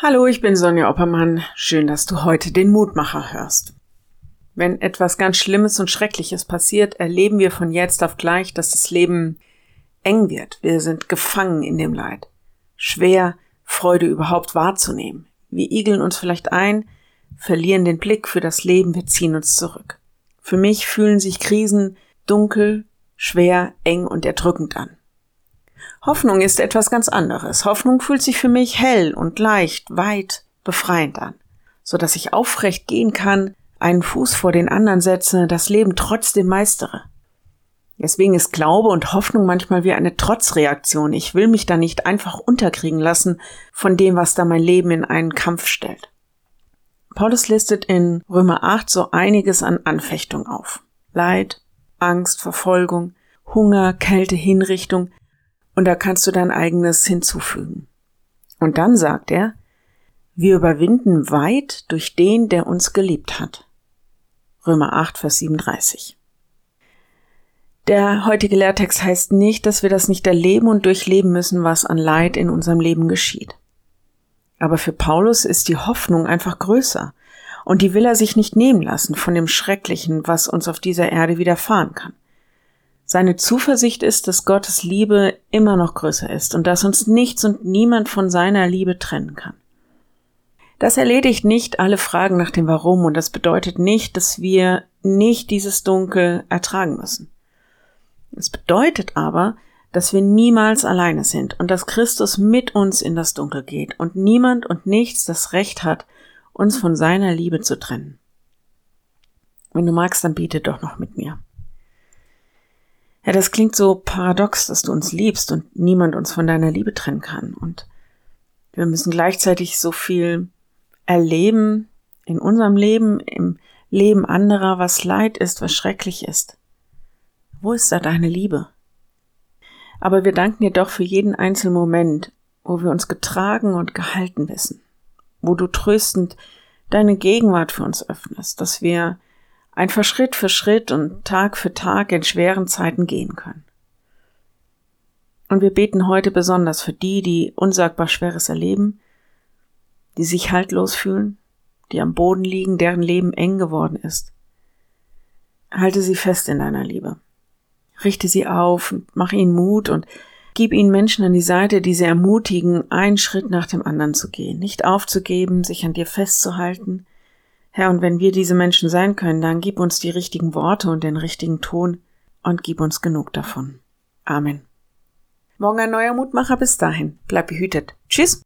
Hallo, ich bin Sonja Oppermann. Schön, dass du heute den Mutmacher hörst. Wenn etwas ganz Schlimmes und Schreckliches passiert, erleben wir von jetzt auf gleich, dass das Leben eng wird. Wir sind gefangen in dem Leid. Schwer, Freude überhaupt wahrzunehmen. Wir igeln uns vielleicht ein, verlieren den Blick für das Leben, wir ziehen uns zurück. Für mich fühlen sich Krisen dunkel, schwer, eng und erdrückend an. Hoffnung ist etwas ganz anderes. Hoffnung fühlt sich für mich hell und leicht, weit, befreiend an, so dass ich aufrecht gehen kann, einen Fuß vor den anderen setze, das Leben trotzdem meistere. Deswegen ist Glaube und Hoffnung manchmal wie eine Trotzreaktion. Ich will mich da nicht einfach unterkriegen lassen von dem, was da mein Leben in einen Kampf stellt. Paulus listet in Römer 8 so einiges an Anfechtung auf. Leid, Angst, Verfolgung, Hunger, Kälte, Hinrichtung, und da kannst du dein eigenes hinzufügen. Und dann sagt er, wir überwinden weit durch den, der uns geliebt hat. Römer 8, Vers 37. Der heutige Lehrtext heißt nicht, dass wir das nicht erleben und durchleben müssen, was an Leid in unserem Leben geschieht. Aber für Paulus ist die Hoffnung einfach größer, und die will er sich nicht nehmen lassen von dem Schrecklichen, was uns auf dieser Erde widerfahren kann. Seine Zuversicht ist, dass Gottes Liebe immer noch größer ist und dass uns nichts und niemand von seiner Liebe trennen kann. Das erledigt nicht alle Fragen nach dem Warum und das bedeutet nicht, dass wir nicht dieses Dunkel ertragen müssen. Es bedeutet aber, dass wir niemals alleine sind und dass Christus mit uns in das Dunkel geht und niemand und nichts das Recht hat, uns von seiner Liebe zu trennen. Wenn du magst, dann biete doch noch mit mir. Ja, das klingt so paradox, dass du uns liebst und niemand uns von deiner Liebe trennen kann. Und wir müssen gleichzeitig so viel erleben in unserem Leben, im Leben anderer, was Leid ist, was schrecklich ist. Wo ist da deine Liebe? Aber wir danken dir doch für jeden einzelnen Moment, wo wir uns getragen und gehalten wissen, wo du tröstend deine Gegenwart für uns öffnest, dass wir einfach Schritt für Schritt und Tag für Tag in schweren Zeiten gehen können. Und wir beten heute besonders für die, die unsagbar Schweres erleben, die sich haltlos fühlen, die am Boden liegen, deren Leben eng geworden ist. Halte sie fest in deiner Liebe. Richte sie auf, mach ihnen Mut und gib ihnen Menschen an die Seite, die sie ermutigen, einen Schritt nach dem anderen zu gehen, nicht aufzugeben, sich an dir festzuhalten, Herr, und wenn wir diese Menschen sein können, dann gib uns die richtigen Worte und den richtigen Ton und gib uns genug davon. Amen. Morgen ein neuer Mutmacher. Bis dahin. Bleib behütet. Tschüss.